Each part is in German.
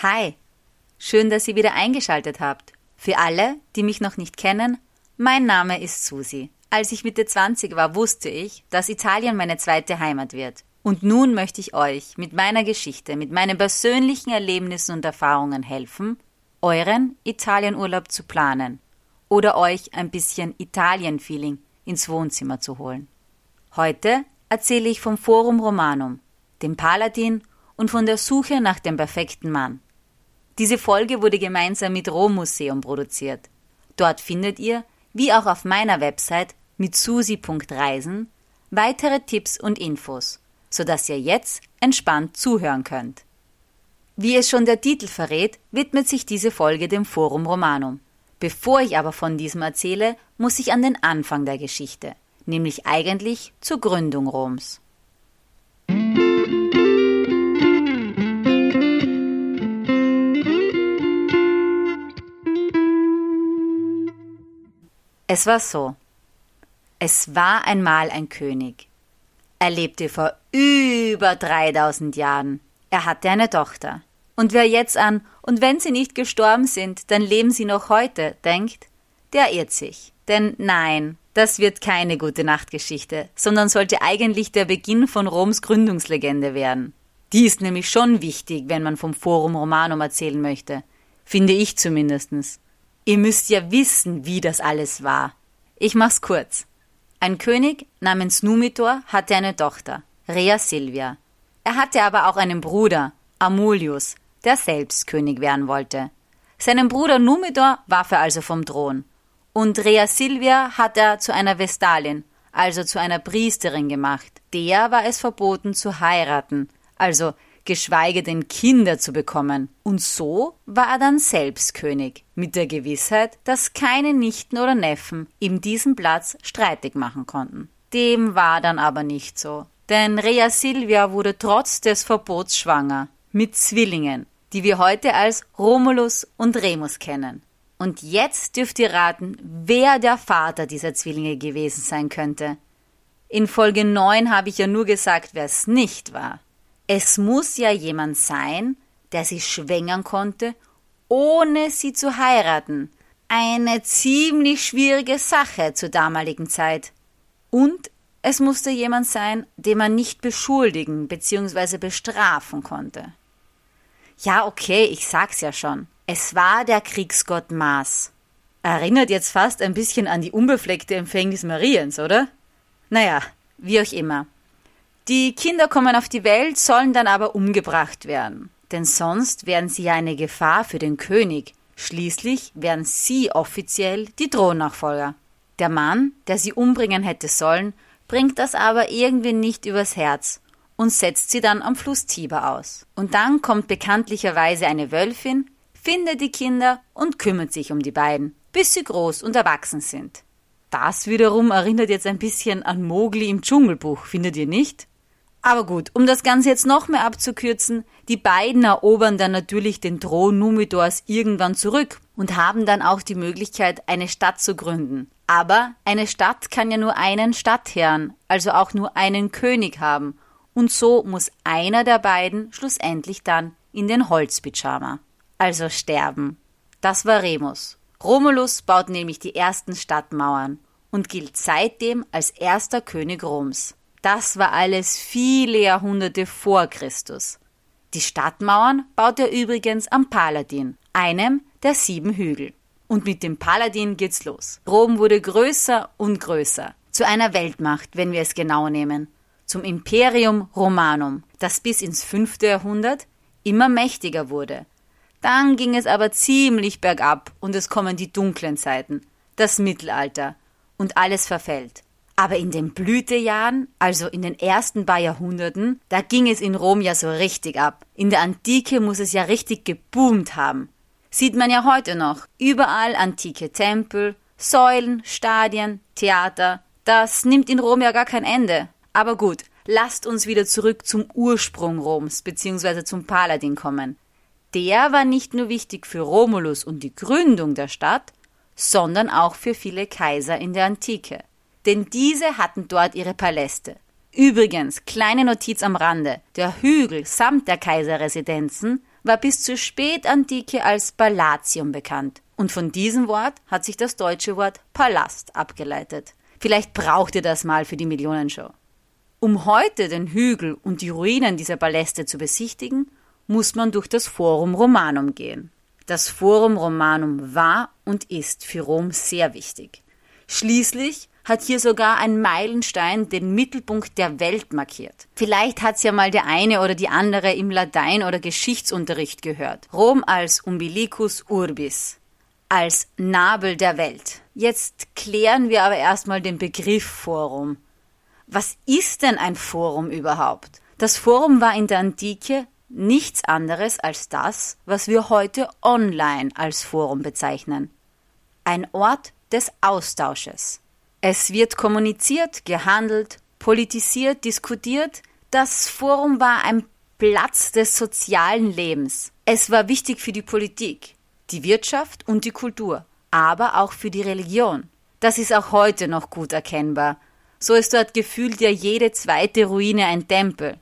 Hi, schön, dass ihr wieder eingeschaltet habt. Für alle, die mich noch nicht kennen, mein Name ist Susi. Als ich Mitte 20 war, wusste ich, dass Italien meine zweite Heimat wird. Und nun möchte ich euch mit meiner Geschichte, mit meinen persönlichen Erlebnissen und Erfahrungen helfen, euren Italienurlaub zu planen oder euch ein bisschen Italien-Feeling ins Wohnzimmer zu holen. Heute erzähle ich vom Forum Romanum, dem Paladin und von der Suche nach dem perfekten Mann. Diese Folge wurde gemeinsam mit Rom Museum produziert. Dort findet ihr, wie auch auf meiner Website mit susi.reisen, weitere Tipps und Infos, sodass ihr jetzt entspannt zuhören könnt. Wie es schon der Titel verrät, widmet sich diese Folge dem Forum Romanum. Bevor ich aber von diesem erzähle, muss ich an den Anfang der Geschichte, nämlich eigentlich zur Gründung Roms. Es war so. Es war einmal ein König. Er lebte vor über 3000 Jahren. Er hatte eine Tochter. Und wer jetzt an, und wenn sie nicht gestorben sind, dann leben sie noch heute, denkt, der irrt sich. Denn nein, das wird keine gute Nachtgeschichte, sondern sollte eigentlich der Beginn von Roms Gründungslegende werden. Die ist nämlich schon wichtig, wenn man vom Forum Romanum erzählen möchte. Finde ich zumindestens. Ihr müsst ja wissen, wie das alles war. Ich mach's kurz. Ein König namens Numitor hatte eine Tochter, Rea Silvia. Er hatte aber auch einen Bruder, Amulius, der selbst König werden wollte. Seinen Bruder Numitor warf er also vom Thron. Und Rea Silvia hat er zu einer Vestalin, also zu einer Priesterin gemacht. Der war es verboten zu heiraten, also geschweige denn Kinder zu bekommen. Und so war er dann selbst König, mit der Gewissheit, dass keine Nichten oder Neffen ihm diesen Platz streitig machen konnten. Dem war dann aber nicht so. Denn Rea Silvia wurde trotz des Verbots schwanger, mit Zwillingen, die wir heute als Romulus und Remus kennen. Und jetzt dürft ihr raten, wer der Vater dieser Zwillinge gewesen sein könnte. In Folge 9 habe ich ja nur gesagt, wer es nicht war. Es muss ja jemand sein, der sie schwängern konnte, ohne sie zu heiraten. Eine ziemlich schwierige Sache zur damaligen Zeit. Und es musste jemand sein, den man nicht beschuldigen bzw. bestrafen konnte. Ja, okay, ich sag's ja schon. Es war der Kriegsgott Mars. Erinnert jetzt fast ein bisschen an die unbefleckte Empfängnis Mariens, oder? Naja, wie auch immer. Die Kinder kommen auf die Welt, sollen dann aber umgebracht werden. Denn sonst wären sie ja eine Gefahr für den König. Schließlich wären sie offiziell die Thronnachfolger. Der Mann, der sie umbringen hätte sollen, bringt das aber irgendwie nicht übers Herz und setzt sie dann am Fluss Tiber aus. Und dann kommt bekanntlicherweise eine Wölfin, findet die Kinder und kümmert sich um die beiden, bis sie groß und erwachsen sind. Das wiederum erinnert jetzt ein bisschen an Mowgli im Dschungelbuch, findet ihr nicht? Aber gut, um das Ganze jetzt noch mehr abzukürzen, die beiden erobern dann natürlich den Thron Numidors irgendwann zurück und haben dann auch die Möglichkeit, eine Stadt zu gründen. Aber eine Stadt kann ja nur einen Stadtherrn, also auch nur einen König haben. Und so muss einer der beiden schlussendlich dann in den Holzpyjama. Also sterben. Das war Remus. Romulus baut nämlich die ersten Stadtmauern und gilt seitdem als erster König Roms. Das war alles viele Jahrhunderte vor Christus. Die Stadtmauern baut er übrigens am Paladin, einem der sieben Hügel. Und mit dem Paladin geht's los. Rom wurde größer und größer. Zu einer Weltmacht, wenn wir es genau nehmen. Zum Imperium Romanum, das bis ins fünfte Jahrhundert immer mächtiger wurde. Dann ging es aber ziemlich bergab und es kommen die dunklen Zeiten, das Mittelalter, und alles verfällt. Aber in den Blütejahren, also in den ersten paar Jahrhunderten, da ging es in Rom ja so richtig ab. In der Antike muss es ja richtig geboomt haben. Sieht man ja heute noch. Überall antike Tempel, Säulen, Stadien, Theater. Das nimmt in Rom ja gar kein Ende. Aber gut, lasst uns wieder zurück zum Ursprung Roms bzw. zum Paladin kommen. Der war nicht nur wichtig für Romulus und die Gründung der Stadt, sondern auch für viele Kaiser in der Antike denn diese hatten dort ihre Paläste. Übrigens, kleine Notiz am Rande, der Hügel samt der Kaiserresidenzen war bis zur Spätantike als Palatium bekannt. Und von diesem Wort hat sich das deutsche Wort Palast abgeleitet. Vielleicht braucht ihr das mal für die Millionenshow. Um heute den Hügel und die Ruinen dieser Paläste zu besichtigen, muss man durch das Forum Romanum gehen. Das Forum Romanum war und ist für Rom sehr wichtig. Schließlich hat hier sogar ein Meilenstein den Mittelpunkt der Welt markiert. Vielleicht hat's ja mal der eine oder die andere im Latein- oder Geschichtsunterricht gehört. Rom als Umbilicus Urbis, als Nabel der Welt. Jetzt klären wir aber erstmal den Begriff Forum. Was ist denn ein Forum überhaupt? Das Forum war in der Antike nichts anderes als das, was wir heute online als Forum bezeichnen. Ein Ort des Austausches. Es wird kommuniziert, gehandelt, politisiert, diskutiert. Das Forum war ein Platz des sozialen Lebens. Es war wichtig für die Politik, die Wirtschaft und die Kultur, aber auch für die Religion. Das ist auch heute noch gut erkennbar. So ist dort gefühlt ja jede zweite Ruine ein Tempel.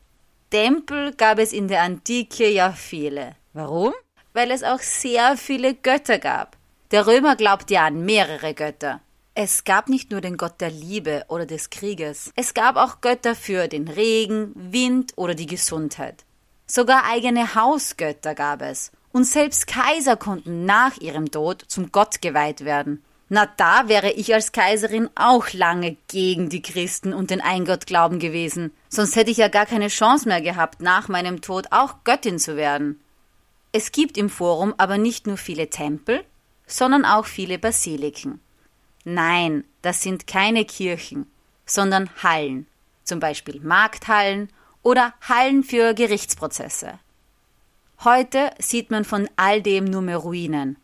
Tempel gab es in der Antike ja viele. Warum? Weil es auch sehr viele Götter gab. Der Römer glaubte ja an mehrere Götter. Es gab nicht nur den Gott der Liebe oder des Krieges, es gab auch Götter für den Regen, Wind oder die Gesundheit. Sogar eigene Hausgötter gab es, und selbst Kaiser konnten nach ihrem Tod zum Gott geweiht werden. Na, da wäre ich als Kaiserin auch lange gegen die Christen und den Eingottglauben gewesen, sonst hätte ich ja gar keine Chance mehr gehabt, nach meinem Tod auch Göttin zu werden. Es gibt im Forum aber nicht nur viele Tempel, sondern auch viele Basiliken. Nein, das sind keine Kirchen, sondern Hallen, zum Beispiel Markthallen oder Hallen für Gerichtsprozesse. Heute sieht man von all dem nur mehr Ruinen,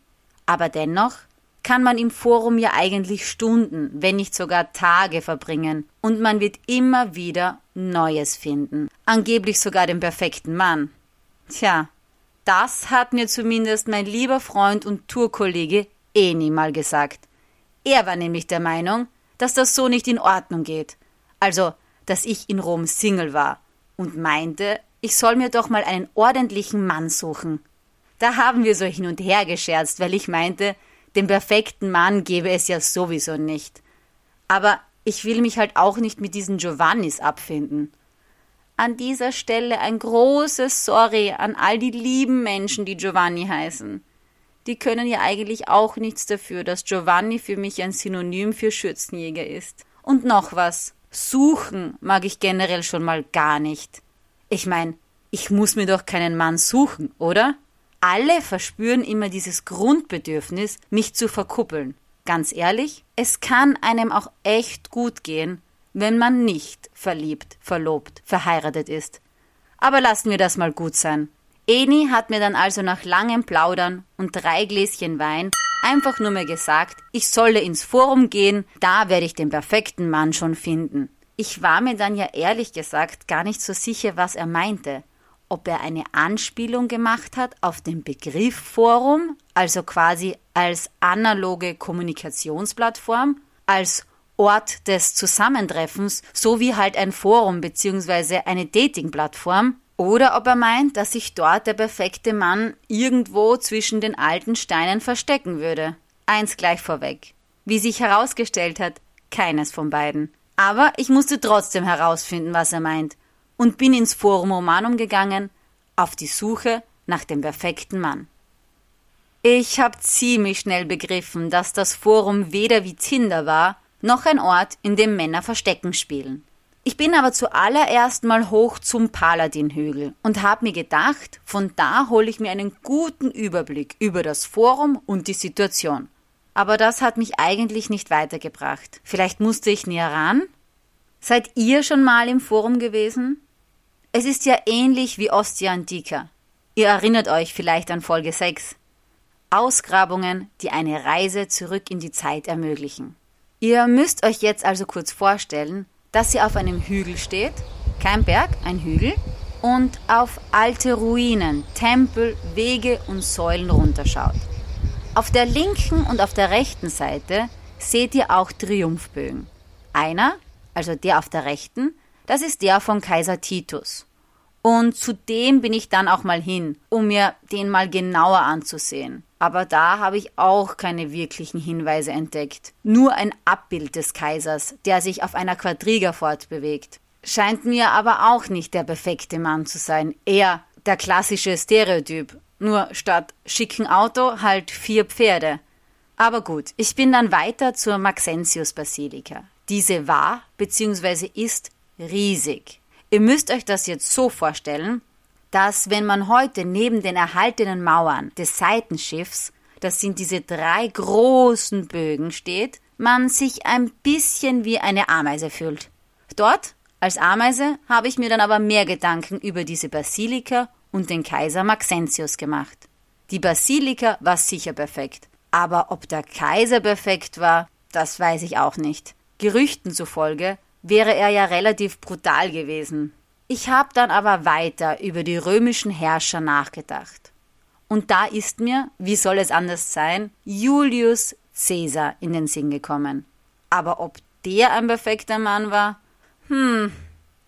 aber dennoch kann man im Forum ja eigentlich Stunden, wenn nicht sogar Tage verbringen, und man wird immer wieder Neues finden. Angeblich sogar den perfekten Mann. Tja, das hat mir zumindest mein lieber Freund und Tourkollege Eni mal gesagt. Er war nämlich der Meinung, dass das so nicht in Ordnung geht. Also, dass ich in Rom Single war und meinte, ich soll mir doch mal einen ordentlichen Mann suchen. Da haben wir so hin und her gescherzt, weil ich meinte, den perfekten Mann gäbe es ja sowieso nicht. Aber ich will mich halt auch nicht mit diesen Giovannis abfinden. An dieser Stelle ein großes Sorry an all die lieben Menschen, die Giovanni heißen die können ja eigentlich auch nichts dafür, dass Giovanni für mich ein Synonym für Schürzenjäger ist. Und noch was. Suchen mag ich generell schon mal gar nicht. Ich mein, ich muss mir doch keinen Mann suchen, oder? Alle verspüren immer dieses Grundbedürfnis, mich zu verkuppeln. Ganz ehrlich, es kann einem auch echt gut gehen, wenn man nicht verliebt, verlobt, verheiratet ist. Aber lassen wir das mal gut sein. Eni hat mir dann also nach langem Plaudern und drei Gläschen Wein einfach nur mehr gesagt, ich solle ins Forum gehen, da werde ich den perfekten Mann schon finden. Ich war mir dann ja ehrlich gesagt gar nicht so sicher, was er meinte. Ob er eine Anspielung gemacht hat auf den Begriff Forum, also quasi als analoge Kommunikationsplattform, als Ort des Zusammentreffens, so wie halt ein Forum bzw. eine Datingplattform, oder ob er meint, dass sich dort der perfekte Mann irgendwo zwischen den alten Steinen verstecken würde. Eins gleich vorweg. Wie sich herausgestellt hat, keines von beiden. Aber ich musste trotzdem herausfinden, was er meint, und bin ins Forum Romanum gegangen, auf die Suche nach dem perfekten Mann. Ich habe ziemlich schnell begriffen, dass das Forum weder wie Tinder war, noch ein Ort, in dem Männer Verstecken spielen. Ich bin aber zuallererst mal hoch zum Paladinhügel und habe mir gedacht, von da hole ich mir einen guten Überblick über das Forum und die Situation. Aber das hat mich eigentlich nicht weitergebracht. Vielleicht musste ich näher ran? Seid ihr schon mal im Forum gewesen? Es ist ja ähnlich wie Ostia Antica. Ihr erinnert euch vielleicht an Folge 6. Ausgrabungen, die eine Reise zurück in die Zeit ermöglichen. Ihr müsst euch jetzt also kurz vorstellen, dass sie auf einem Hügel steht, kein Berg, ein Hügel, und auf alte Ruinen, Tempel, Wege und Säulen runterschaut. Auf der linken und auf der rechten Seite seht ihr auch Triumphbögen. Einer, also der auf der rechten, das ist der von Kaiser Titus. Und zudem bin ich dann auch mal hin, um mir den mal genauer anzusehen. Aber da habe ich auch keine wirklichen Hinweise entdeckt. Nur ein Abbild des Kaisers, der sich auf einer Quadriga fortbewegt. Scheint mir aber auch nicht der perfekte Mann zu sein. Eher der klassische Stereotyp. Nur statt schicken Auto halt vier Pferde. Aber gut, ich bin dann weiter zur Maxentius-Basilika. Diese war bzw. ist riesig. Ihr müsst euch das jetzt so vorstellen, dass wenn man heute neben den erhaltenen Mauern des Seitenschiffs, das sind diese drei großen Bögen steht, man sich ein bisschen wie eine Ameise fühlt. Dort, als Ameise, habe ich mir dann aber mehr Gedanken über diese Basilika und den Kaiser Maxentius gemacht. Die Basilika war sicher perfekt, aber ob der Kaiser perfekt war, das weiß ich auch nicht. Gerüchten zufolge wäre er ja relativ brutal gewesen. Ich habe dann aber weiter über die römischen Herrscher nachgedacht. Und da ist mir, wie soll es anders sein, Julius Caesar in den Sinn gekommen. Aber ob der ein perfekter Mann war? Hm,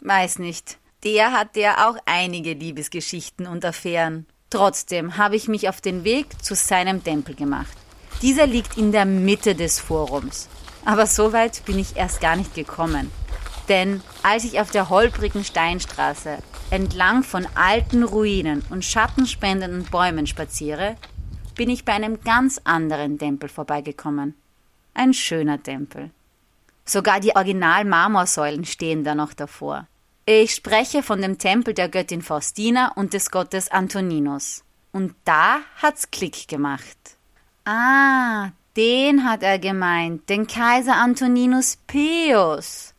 weiß nicht. Der hatte ja auch einige Liebesgeschichten und Affären. Trotzdem habe ich mich auf den Weg zu seinem Tempel gemacht. Dieser liegt in der Mitte des Forums. Aber so weit bin ich erst gar nicht gekommen. Denn als ich auf der holprigen Steinstraße entlang von alten Ruinen und schattenspendenden Bäumen spaziere, bin ich bei einem ganz anderen Tempel vorbeigekommen. Ein schöner Tempel. Sogar die Original-Marmorsäulen stehen da noch davor. Ich spreche von dem Tempel der Göttin Faustina und des Gottes Antoninus. Und da hat's Klick gemacht. Ah, den hat er gemeint, den Kaiser Antoninus Pius.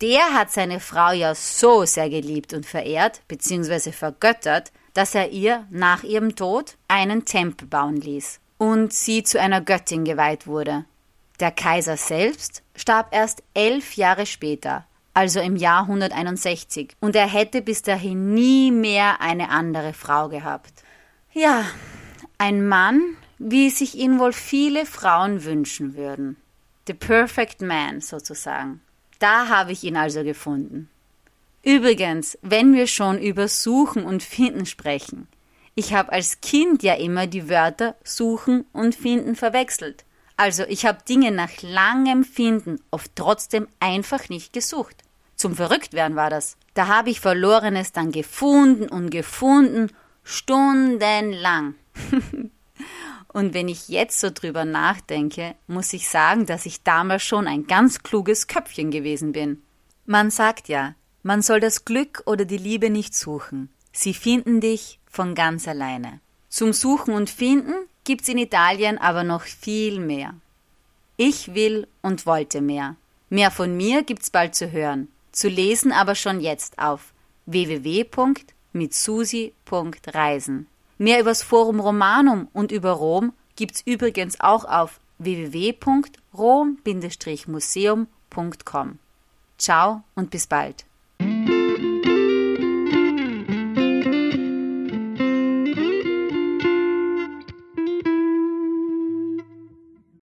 Der hat seine Frau ja so sehr geliebt und verehrt, beziehungsweise vergöttert, dass er ihr nach ihrem Tod einen Tempel bauen ließ und sie zu einer Göttin geweiht wurde. Der Kaiser selbst starb erst elf Jahre später, also im Jahr 161, und er hätte bis dahin nie mehr eine andere Frau gehabt. Ja, ein Mann, wie sich ihn wohl viele Frauen wünschen würden. The perfect man sozusagen. Da habe ich ihn also gefunden. Übrigens, wenn wir schon über Suchen und Finden sprechen, ich habe als Kind ja immer die Wörter suchen und finden verwechselt. Also ich habe Dinge nach langem Finden oft trotzdem einfach nicht gesucht. Zum Verrücktwerden war das. Da habe ich Verlorenes dann gefunden und gefunden, stundenlang. Und wenn ich jetzt so drüber nachdenke, muss ich sagen, dass ich damals schon ein ganz kluges Köpfchen gewesen bin. Man sagt ja, man soll das Glück oder die Liebe nicht suchen. Sie finden dich von ganz alleine. Zum Suchen und Finden gibt's in Italien aber noch viel mehr. Ich will und wollte mehr. Mehr von mir gibt's bald zu hören, zu lesen aber schon jetzt auf www.mitsusi.reisen. Mehr übers Forum Romanum und über Rom gibt's übrigens auch auf www.rom-museum.com. Ciao und bis bald.